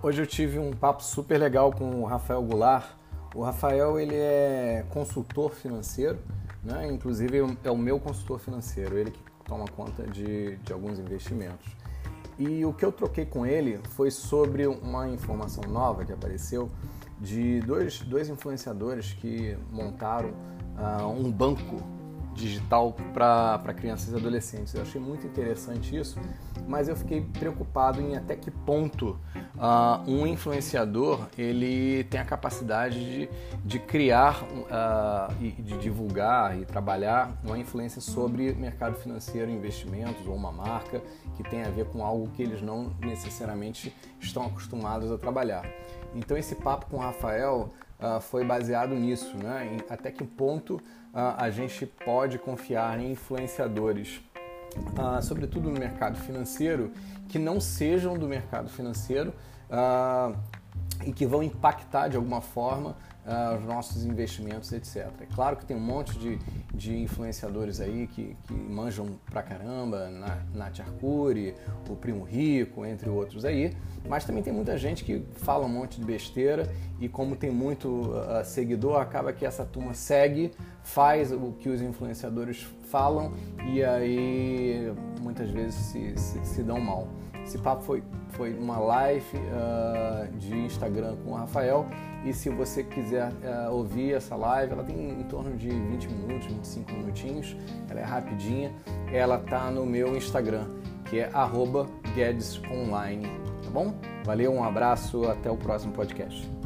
Hoje eu tive um papo super legal com o Rafael Goulart. O Rafael ele é consultor financeiro, né? inclusive é o meu consultor financeiro, ele que toma conta de, de alguns investimentos. E o que eu troquei com ele foi sobre uma informação nova que apareceu de dois, dois influenciadores que montaram uh, um banco digital para crianças e adolescentes. Eu achei muito interessante isso, mas eu fiquei preocupado em até que ponto uh, um influenciador ele tem a capacidade de, de criar uh, e de divulgar e trabalhar uma influência sobre mercado financeiro, investimentos ou uma marca que tem a ver com algo que eles não necessariamente estão acostumados a trabalhar. Então esse papo com o Rafael uh, foi baseado nisso, né? Em até que ponto uh, a gente pode confiar em influenciadores, uh, sobretudo no mercado financeiro, que não sejam do mercado financeiro e que vão impactar de alguma forma uh, os nossos investimentos, etc. É claro que tem um monte de, de influenciadores aí que, que manjam pra caramba, na, Nath Arcuri, o Primo Rico, entre outros aí, mas também tem muita gente que fala um monte de besteira e como tem muito uh, seguidor, acaba que essa turma segue, faz o que os influenciadores falam e aí muitas vezes se, se, se dão mal. Esse papo foi, foi uma live uh, de Instagram com o Rafael e se você quiser uh, ouvir essa live, ela tem em torno de 20 minutos, 25 minutinhos, ela é rapidinha, ela tá no meu Instagram, que é @guedesonline, tá bom? Valeu, um abraço, até o próximo podcast.